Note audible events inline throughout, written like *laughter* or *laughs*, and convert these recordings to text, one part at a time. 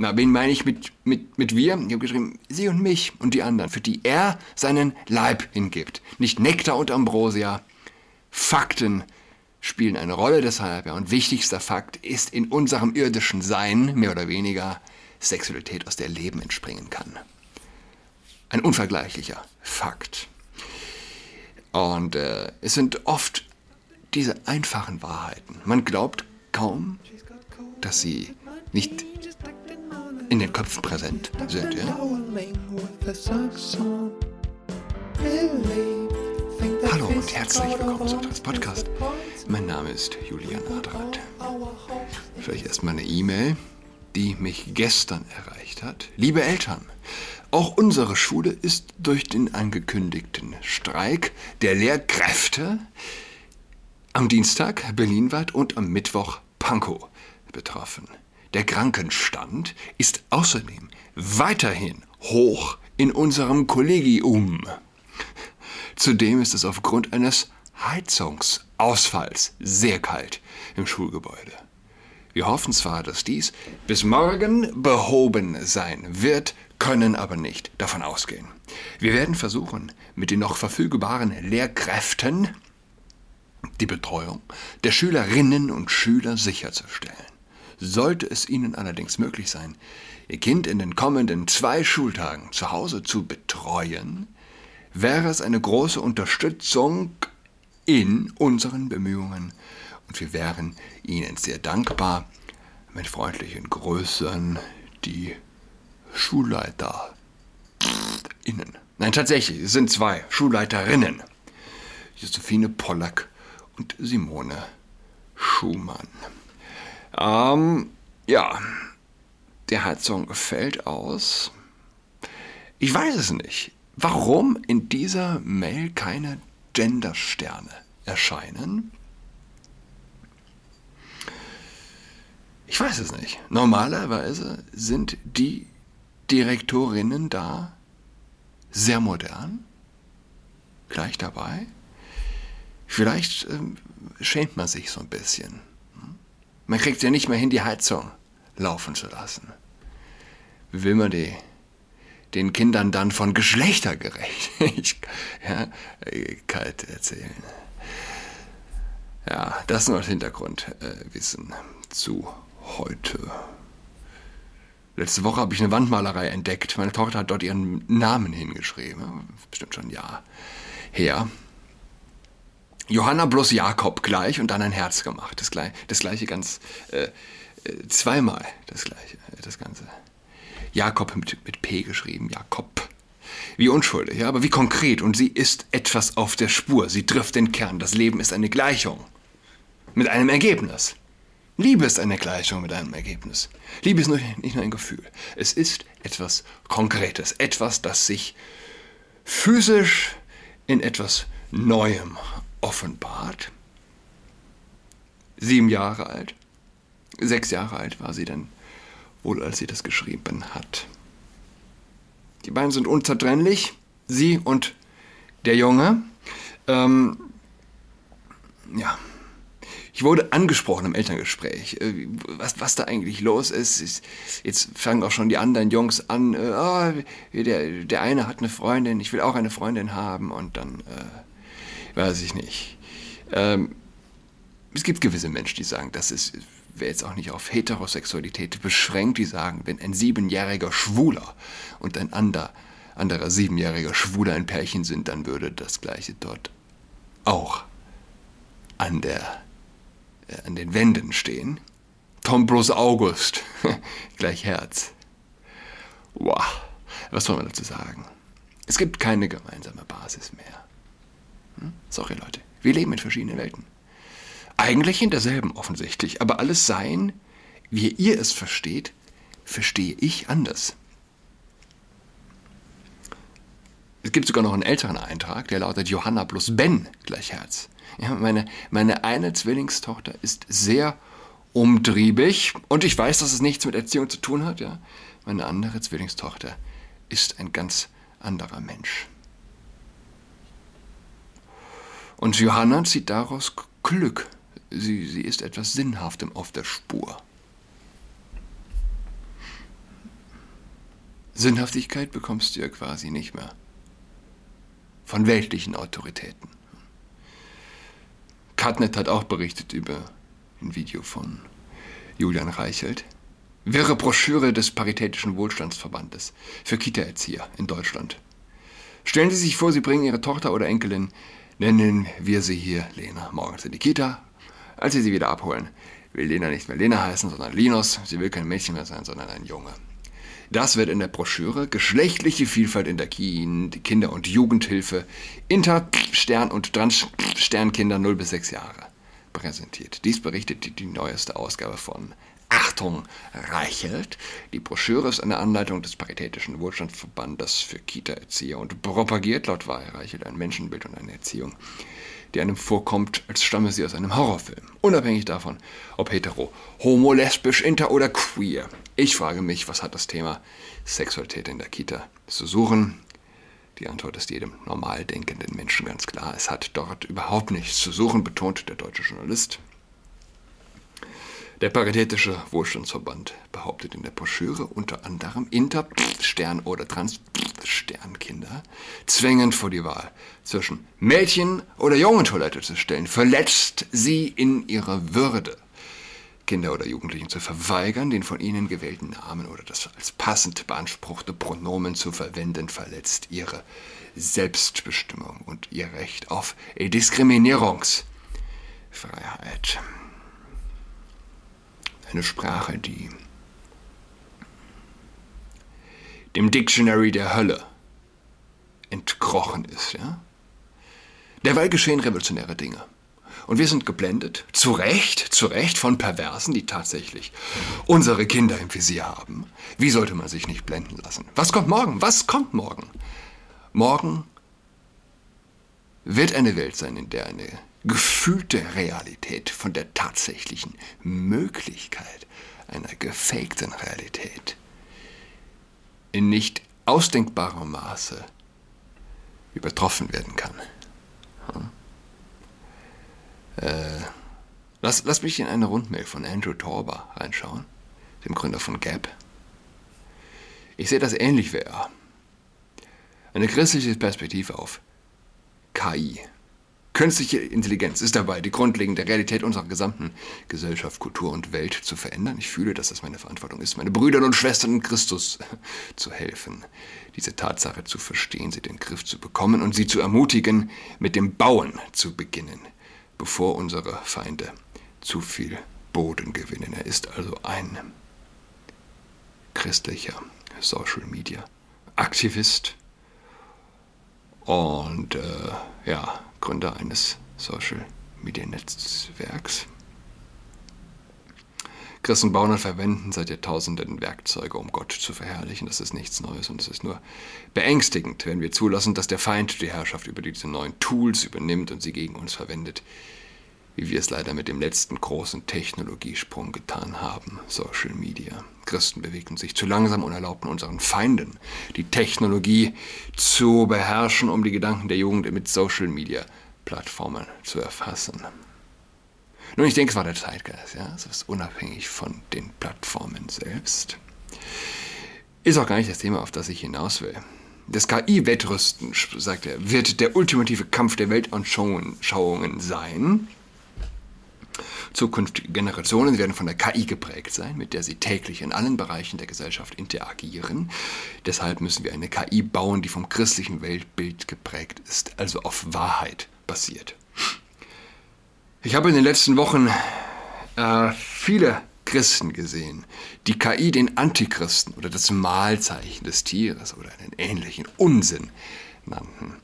Na, wen meine ich mit, mit, mit wir? Ich habe geschrieben, sie und mich und die anderen, für die er seinen Leib hingibt. Nicht Nektar und Ambrosia. Fakten spielen eine Rolle deshalb. Ja. Und wichtigster Fakt ist in unserem irdischen Sein, mehr oder weniger, Sexualität, aus der Leben entspringen kann. Ein unvergleichlicher Fakt. Und äh, es sind oft diese einfachen Wahrheiten. Man glaubt kaum, dass sie nicht in den Köpfen präsent sind. Ja? Hallo und herzlich willkommen zu unserem Podcast. Mein Name ist Julian Adrat. Vielleicht erstmal eine E-Mail, die mich gestern erreicht hat. Liebe Eltern, auch unsere Schule ist durch den angekündigten Streik der Lehrkräfte am Dienstag berlinweit und am Mittwoch Pankow betroffen. Der Krankenstand ist außerdem weiterhin hoch in unserem Kollegium. Zudem ist es aufgrund eines Heizungsausfalls sehr kalt im Schulgebäude. Wir hoffen zwar, dass dies bis morgen behoben sein wird, können aber nicht davon ausgehen. Wir werden versuchen, mit den noch verfügbaren Lehrkräften die Betreuung der Schülerinnen und Schüler sicherzustellen. Sollte es Ihnen allerdings möglich sein, Ihr Kind in den kommenden zwei Schultagen zu Hause zu betreuen, wäre es eine große Unterstützung in unseren Bemühungen und wir wären Ihnen sehr dankbar. Mit freundlichen Grüßen, die Schulleiter. Innen. Nein, tatsächlich, es sind zwei Schulleiterinnen. Josephine Pollack und Simone Schumann. Ähm, ja, der Heizung fällt aus. Ich weiß es nicht. Warum in dieser Mail keine Gendersterne erscheinen? Ich weiß es nicht. Normalerweise sind die Direktorinnen da sehr modern, gleich dabei. Vielleicht ähm, schämt man sich so ein bisschen. Man kriegt ja nicht mehr hin, die Heizung laufen zu lassen. Wie will man die, den Kindern dann von Geschlechtergerechtigkeit *laughs* ja, erzählen? Ja, das nur als Hintergrundwissen äh, zu heute. Letzte Woche habe ich eine Wandmalerei entdeckt. Meine Tochter hat dort ihren Namen hingeschrieben. Bestimmt schon ein Jahr her. Johanna bloß Jakob gleich und dann ein Herz gemacht. Das, gleiche, das gleiche ganz äh, äh, zweimal das gleiche, äh, das Ganze. Jakob mit, mit P geschrieben, Jakob. Wie unschuldig, ja, aber wie konkret. Und sie ist etwas auf der Spur. Sie trifft den Kern. Das Leben ist eine Gleichung. Mit einem Ergebnis. Liebe ist eine Gleichung mit einem Ergebnis. Liebe ist nicht nur ein Gefühl. Es ist etwas Konkretes. Etwas, das sich physisch in etwas Neuem offenbart. Sieben Jahre alt. Sechs Jahre alt war sie dann wohl, als sie das geschrieben hat. Die beiden sind unzertrennlich, sie und der Junge. Ähm, ja. Ich wurde angesprochen im Elterngespräch, äh, was, was da eigentlich los ist. Jetzt fangen auch schon die anderen Jungs an, oh, der, der eine hat eine Freundin, ich will auch eine Freundin haben und dann, äh, weiß ich nicht. Ähm, es gibt gewisse Menschen, die sagen, das wäre jetzt auch nicht auf Heterosexualität beschränkt, die sagen, wenn ein siebenjähriger Schwuler und ein ander, anderer siebenjähriger Schwuler ein Pärchen sind, dann würde das gleiche dort auch an, der, äh, an den Wänden stehen. Tom Bruce August, *laughs* gleich Herz. Wow, was soll man dazu sagen? Es gibt keine gemeinsame Basis mehr. Hm? Sorry Leute, wir leben in verschiedenen Welten. Eigentlich in derselben offensichtlich, aber alles Sein, wie ihr es versteht, verstehe ich anders. Es gibt sogar noch einen älteren Eintrag, der lautet Johanna plus Ben gleich Herz. Ja, meine, meine eine Zwillingstochter ist sehr umtriebig und ich weiß, dass es nichts mit Erziehung zu tun hat. Ja. Meine andere Zwillingstochter ist ein ganz anderer Mensch. Und Johanna zieht daraus Glück sie, sie ist etwas Sinnhaftem auf der Spur. Sinnhaftigkeit bekommst du ja quasi nicht mehr. Von weltlichen Autoritäten. Cutnet hat auch berichtet über ein Video von Julian Reichelt. Wirre Broschüre des Paritätischen Wohlstandsverbandes für Kita-Erzieher in Deutschland. Stellen Sie sich vor, Sie bringen Ihre Tochter oder Enkelin, nennen wir sie hier Lena, morgens in die Kita. Als Sie sie wieder abholen, will Lena nicht mehr Lena heißen, sondern Linus. Sie will kein Mädchen mehr sein, sondern ein Junge. Das wird in der Broschüre Geschlechtliche Vielfalt in der Kinder- und Jugendhilfe Inter-, Stern- und Trans-Sternkinder 0 bis 6 Jahre präsentiert. Dies berichtet die, die neueste Ausgabe von Achtung Reichelt. Die Broschüre ist eine Anleitung des Paritätischen Wohlstandsverbandes für Kita-Erzieher und propagiert laut Wahl Reichelt ein Menschenbild und eine Erziehung, die einem vorkommt, als stamme sie aus einem Horrorfilm. Unabhängig davon, ob hetero, homo, lesbisch, inter oder queer. Ich frage mich, was hat das Thema Sexualität in der Kita zu suchen? Die Antwort ist jedem normal denkenden Menschen ganz klar. Es hat dort überhaupt nichts zu suchen, betont der deutsche Journalist. Der Paritätische Wohlstandsverband behauptet in der Broschüre unter anderem Inter-, Stern- oder Trans-Sternkinder zwängend vor die Wahl zwischen Mädchen- oder Jungentoilette zu stellen, verletzt sie in ihrer Würde. Kinder oder Jugendlichen zu verweigern, den von ihnen gewählten Namen oder das als passend beanspruchte Pronomen zu verwenden, verletzt ihre Selbstbestimmung und ihr Recht auf Diskriminierungsfreiheit eine Sprache, die dem Dictionary der Hölle entkrochen ist. Ja? Derweil geschehen revolutionäre Dinge. Und wir sind geblendet, zu Recht, zu Recht von Perversen, die tatsächlich unsere Kinder im Visier haben. Wie sollte man sich nicht blenden lassen? Was kommt morgen? Was kommt morgen? Morgen wird eine Welt sein, in der eine gefühlte Realität von der tatsächlichen Möglichkeit einer gefakten Realität in nicht ausdenkbarem Maße übertroffen werden kann. Hm? Äh, lass, lass mich in eine Rundmail von Andrew Torber reinschauen, dem Gründer von Gap. Ich sehe das ähnlich wie er. Eine christliche Perspektive auf KI, Künstliche Intelligenz ist dabei, die grundlegende Realität unserer gesamten Gesellschaft, Kultur und Welt zu verändern. Ich fühle, dass es meine Verantwortung ist, meine Brüder und Schwestern in Christus *laughs* zu helfen, diese Tatsache zu verstehen, sie in den Griff zu bekommen und sie zu ermutigen, mit dem Bauen zu beginnen, bevor unsere Feinde zu viel Boden gewinnen. Er ist also ein christlicher Social Media Aktivist und äh, ja, Gründer eines Social Media Netzwerks. Christen bauen und verwenden seit Jahrtausenden Werkzeuge, um Gott zu verherrlichen. Das ist nichts Neues und es ist nur beängstigend, wenn wir zulassen, dass der Feind die Herrschaft über diese neuen Tools übernimmt und sie gegen uns verwendet, wie wir es leider mit dem letzten großen Technologiesprung getan haben, Social Media. Christen bewegen sich zu langsam und erlaubten unseren Feinden, die Technologie zu beherrschen, um die Gedanken der Jugend mit Social Media Plattformen zu erfassen. Nun, ich denke, es war der Zeitgeist, ja. Es ist unabhängig von den Plattformen selbst. Ist auch gar nicht das Thema, auf das ich hinaus will. Das KI-Wettrüsten, sagt er, wird der ultimative Kampf der Weltanschauungen sein. Zukünftige Generationen werden von der KI geprägt sein, mit der sie täglich in allen Bereichen der Gesellschaft interagieren. Deshalb müssen wir eine KI bauen, die vom christlichen Weltbild geprägt ist, also auf Wahrheit basiert. Ich habe in den letzten Wochen äh, viele Christen gesehen, die KI den Antichristen oder das Mahlzeichen des Tieres oder einen ähnlichen Unsinn nannten.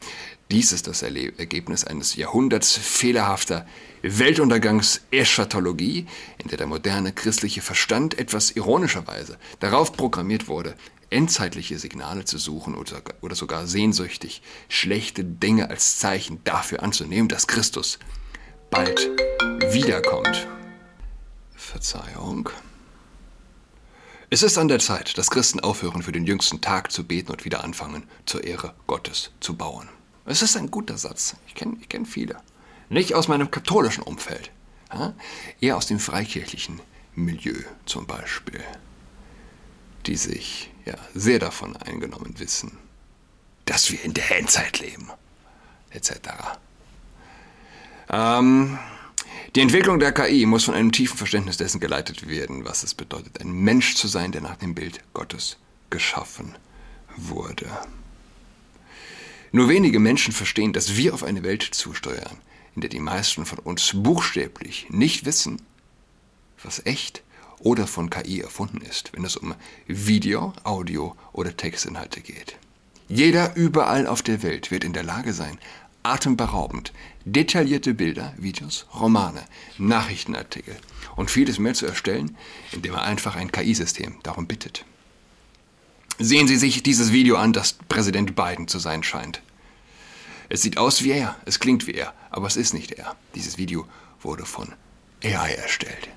Dies ist das Ergebnis eines Jahrhunderts fehlerhafter Weltuntergangs-Eschatologie, in der der moderne christliche Verstand etwas ironischerweise darauf programmiert wurde, endzeitliche Signale zu suchen oder, sogar sehnsüchtig schlechte Dinge als Zeichen dafür anzunehmen, dass Christus bald wiederkommt. Verzeihung. Es ist an der Zeit, dass Christen aufhören, für den jüngsten Tag zu beten und wieder anfangen, zur Ehre Gottes zu bauen. Es ist ein guter Satz. Ich kenne ich kenn viele. Nicht aus meinem katholischen Umfeld, ja? eher aus dem freikirchlichen Milieu zum Beispiel. die sich ja sehr davon eingenommen wissen, dass wir in der Endzeit leben, etc. Ähm, die Entwicklung der KI muss von einem tiefen Verständnis dessen geleitet werden, was es bedeutet, ein Mensch zu sein, der nach dem Bild Gottes geschaffen wurde. Nur wenige Menschen verstehen, dass wir auf eine Welt zusteuern, in der die meisten von uns buchstäblich nicht wissen, was echt oder von KI erfunden ist, wenn es um Video, Audio oder Textinhalte geht. Jeder überall auf der Welt wird in der Lage sein, atemberaubend detaillierte Bilder, Videos, Romane, Nachrichtenartikel und vieles mehr zu erstellen, indem er einfach ein KI-System darum bittet. Sehen Sie sich dieses Video an, das Präsident Biden zu sein scheint. Es sieht aus wie er, es klingt wie er, aber es ist nicht er. Dieses Video wurde von AI erstellt.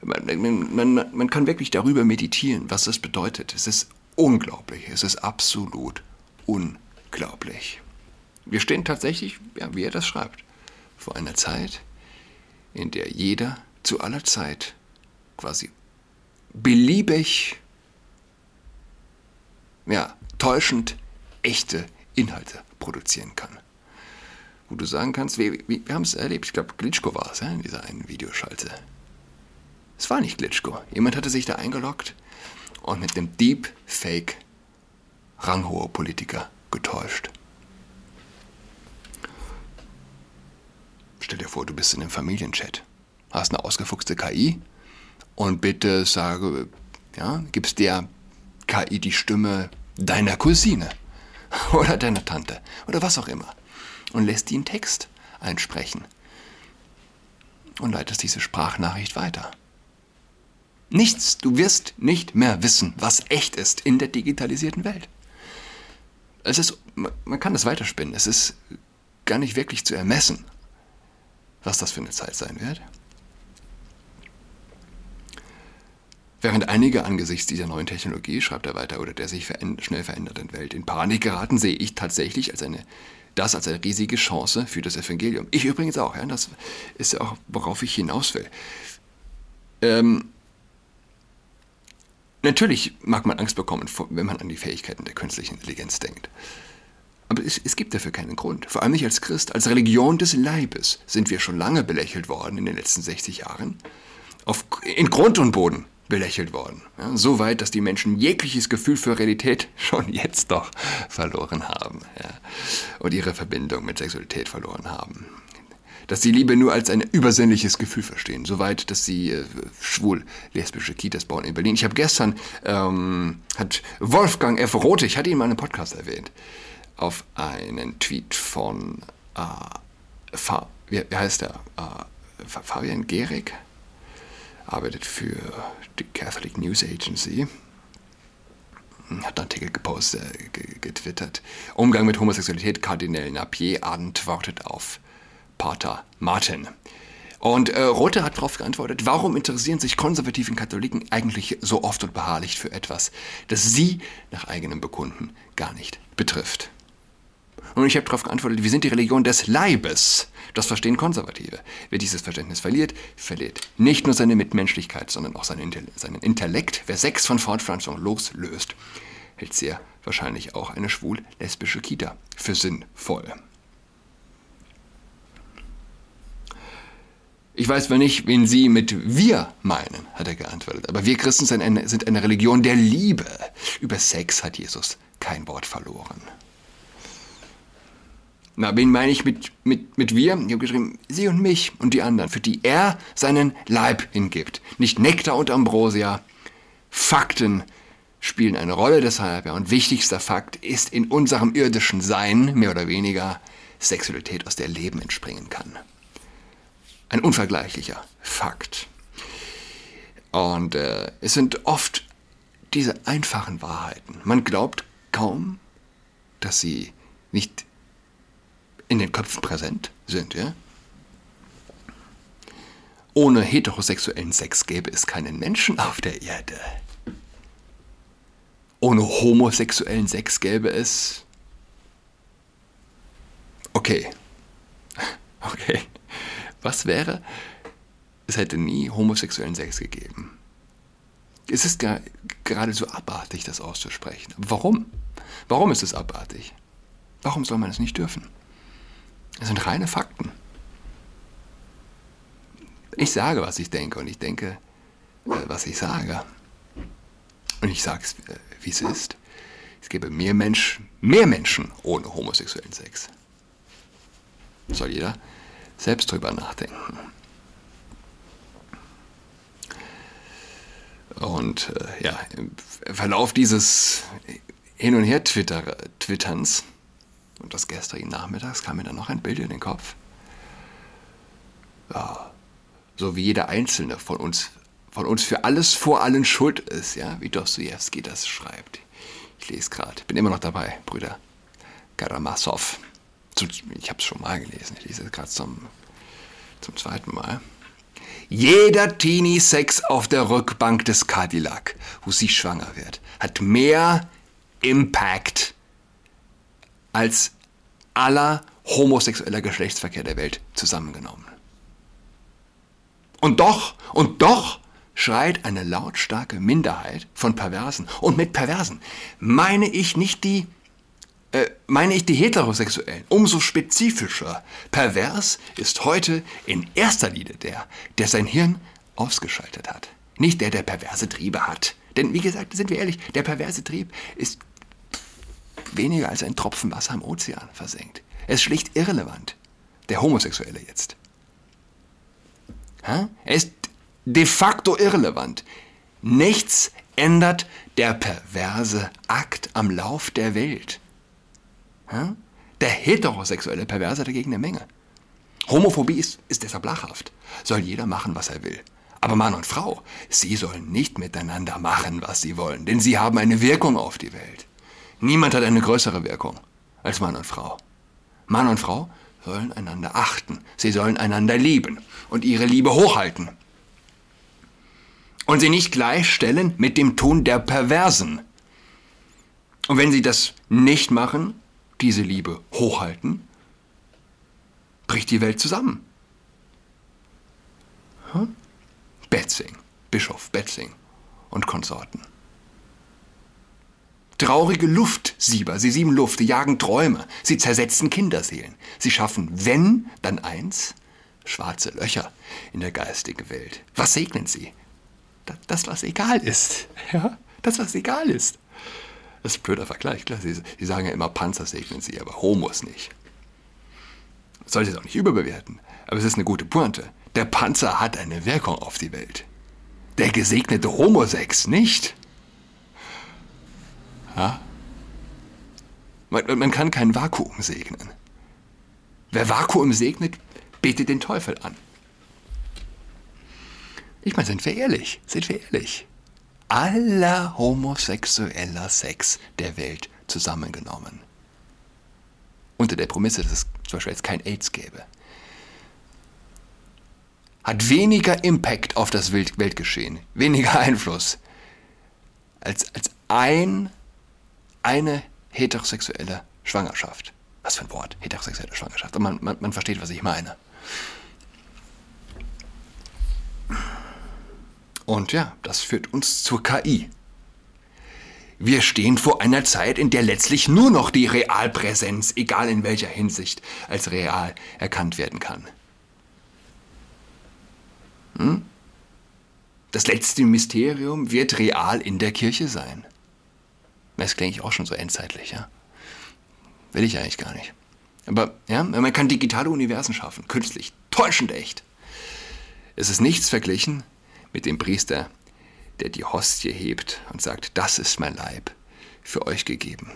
Man, man, man, man kann wirklich darüber meditieren, was das bedeutet. Es ist unglaublich, es ist absolut unglaublich. Wir stehen tatsächlich, ja, wie er das schreibt, vor einer Zeit, in der jeder zu aller Zeit quasi beliebig, ja, täuschend echte Inhalte produzieren kann. Wo du sagen kannst, wir, wir haben es erlebt, ich glaube, Glitschko war es ja, in dieser einen Videoschalte. Es war nicht Glitschko. Jemand hatte sich da eingeloggt und mit dem Deepfake ranghohe Politiker getäuscht. Stell dir vor, du bist in einem Familienchat, hast eine ausgefuchste KI und bitte sage, ja, gibst der KI die Stimme deiner Cousine *laughs* oder deiner Tante oder was auch immer und lässt die einen Text einsprechen und leitest diese Sprachnachricht weiter. Nichts, du wirst nicht mehr wissen, was echt ist in der digitalisierten Welt. Es ist, man kann das weiterspinnen, es ist gar nicht wirklich zu ermessen, was das für eine Zeit sein wird. Während einige angesichts dieser neuen Technologie, schreibt er weiter, oder der sich veränd schnell verändernden Welt in Panik geraten, sehe ich tatsächlich als eine, das als eine riesige Chance für das Evangelium. Ich übrigens auch, ja, das ist auch, worauf ich hinaus will. Ähm, natürlich mag man Angst bekommen, wenn man an die Fähigkeiten der künstlichen Intelligenz denkt. Aber es, es, gibt dafür keinen Grund. Vor allem nicht als Christ. Als Religion des Leibes sind wir schon lange belächelt worden in den letzten 60 Jahren. Auf, in Grund und Boden belächelt worden. Ja, so weit, dass die Menschen jegliches Gefühl für Realität *laughs* schon jetzt doch verloren haben. Ja, und ihre Verbindung mit Sexualität verloren haben. Dass sie Liebe nur als ein übersinnliches Gefühl verstehen. Soweit, dass sie äh, schwul-lesbische Kitas bauen in Berlin. Ich habe gestern, ähm, hat Wolfgang F. Rote, ich hatte ihn mal in einem Podcast erwähnt, auf einen Tweet von, äh, Fa wie, wie, heißt der? Äh, Fabian Gehrig, arbeitet für die Catholic News Agency. Hat einen Artikel gepostet, äh, getwittert. Umgang mit Homosexualität, Kardinal Napier antwortet auf Pater Martin. Und äh, Rothe hat darauf geantwortet, warum interessieren sich konservativen Katholiken eigentlich so oft und beharrlich für etwas, das sie nach eigenem Bekunden gar nicht betrifft? Und ich habe darauf geantwortet, wir sind die Religion des Leibes. Das verstehen Konservative. Wer dieses Verständnis verliert, verliert nicht nur seine Mitmenschlichkeit, sondern auch seinen, Intellekt. Wer Sex von Fortpflanzung loslöst, hält sehr wahrscheinlich auch eine schwul-lesbische Kita für sinnvoll. Ich weiß zwar nicht, wen Sie mit wir meinen, hat er geantwortet, aber wir Christen sind eine, sind eine Religion der Liebe. Über Sex hat Jesus kein Wort verloren. Na, wen meine ich mit, mit, mit wir? Ich habe geschrieben, sie und mich und die anderen, für die er seinen Leib hingibt. Nicht Nektar und Ambrosia. Fakten spielen eine Rolle deshalb. Ja. Und wichtigster Fakt ist in unserem irdischen Sein, mehr oder weniger, Sexualität, aus der Leben entspringen kann. Ein unvergleichlicher Fakt. Und äh, es sind oft diese einfachen Wahrheiten. Man glaubt kaum, dass sie nicht in den Köpfen präsent sind. Ja? Ohne heterosexuellen Sex gäbe es keinen Menschen auf der Erde. Ohne homosexuellen Sex gäbe es... Okay. *laughs* Okay. Was wäre? Es hätte nie homosexuellen Sex gegeben. Es ist gar, geradezu abartig, das auszusprechen. Warum? Warum ist es abartig? Warum soll man es nicht dürfen? Es sind reine Fakten. Ich sage, was ich denke und ich denke, äh, was ich sage. Und ich sage es, äh, wie es ist. Es gäbe mehr Menschen, mehr Menschen ohne homosexuellen Sex. Soll jeder selbst drüber nachdenken. Und äh, ja, im Verlauf dieses Hin- und Her-Twitterns und des gestrigen Nachmittags kam mir dann noch ein Bild in den Kopf. Ja, so wie jeder Einzelne von uns, von uns für alles vor allen schuld ist, ja, wie Dostoevsky das schreibt. Ich lese gerade, bin immer noch dabei, Brüder Karamazov. Ich habe es schon mal gelesen, ich lese es gerade zum, zum zweiten Mal. Jeder Teenie-Sex auf der Rückbank des Cadillac, wo sie schwanger wird, hat mehr Impact als aller homosexueller Geschlechtsverkehr der Welt zusammengenommen. Und doch, und doch schreit eine lautstarke Minderheit von Perversen. Und mit Perversen meine ich nicht die, äh, meine ich die Heterosexuellen. Umso spezifischer. Pervers ist heute in erster Linie der, der sein Hirn ausgeschaltet hat. Nicht der, der perverse Triebe hat. Denn wie gesagt, sind wir ehrlich, der perverse Trieb ist weniger als ein Tropfen Wasser im Ozean versenkt. Er ist schlicht irrelevant. Der Homosexuelle jetzt. Er ist de facto irrelevant. Nichts ändert der perverse Akt am Lauf der Welt. Der heterosexuelle Perverse dagegen eine Menge. Homophobie ist, ist deshalb lachhaft. Soll jeder machen, was er will. Aber Mann und Frau, sie sollen nicht miteinander machen, was sie wollen, denn sie haben eine Wirkung auf die Welt. Niemand hat eine größere Wirkung als Mann und Frau. Mann und Frau sollen einander achten, sie sollen einander lieben und ihre Liebe hochhalten. Und sie nicht gleichstellen mit dem Tun der Perversen. Und wenn sie das nicht machen, diese Liebe hochhalten, bricht die Welt zusammen. Hm? Betzing, Bischof Betzing und Konsorten. Traurige Luftsieber, sie sieben Luft, sie jagen Träume, sie zersetzen Kinderseelen. Sie schaffen, wenn, dann eins, schwarze Löcher in der geistigen Welt. Was segnen sie? Das, was egal ist. *laughs* Ja, das, was egal ist. Das ist ein blöder Vergleich, klar. Sie, sie sagen ja immer, Panzer segnen sie, aber Homos nicht. Sollte es auch nicht überbewerten, aber es ist eine gute Pointe. Der Panzer hat eine Wirkung auf die Welt. Der gesegnete Homosex nicht. Ja? Man, man kann kein Vakuum segnen. Wer Vakuum segnet, betet den Teufel an. Ich meine, sind wir ehrlich, sind wir ehrlich. Aller homosexueller Sex der Welt zusammengenommen. Unter der Prämisse, dass es zum Beispiel jetzt kein AIDS gäbe. Hat weniger Impact auf das Weltgeschehen, weniger Einfluss als, als ein eine heterosexuelle Schwangerschaft. Was für ein Wort, heterosexuelle Schwangerschaft. Und man, man, man versteht, was ich meine. Und ja, das führt uns zur KI. Wir stehen vor einer Zeit, in der letztlich nur noch die Realpräsenz, egal in welcher Hinsicht, als real erkannt werden kann. Hm? Das letzte Mysterium wird real in der Kirche sein. Das klinge ich auch schon so endzeitlich, ja. Will ich eigentlich gar nicht. Aber ja, man kann digitale Universen schaffen, künstlich, täuschend echt. Es ist nichts verglichen mit dem Priester, der die Hostie hebt und sagt, das ist mein Leib, für euch gegeben.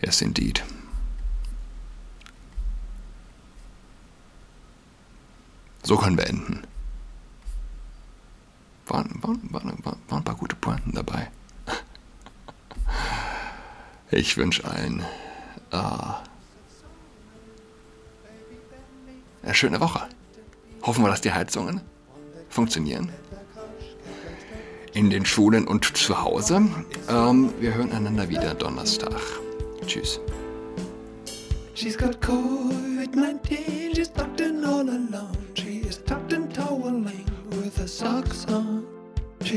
Yes, indeed. So können wir enden waren, waren, waren, waren ein paar gute Pointen dabei. Ich wünsche allen äh, eine schöne Woche. Hoffen wir, dass die Heizungen funktionieren. In den Schulen und zu Hause. Ähm, wir hören einander wieder Donnerstag. Tschüss. She's got COVID-19,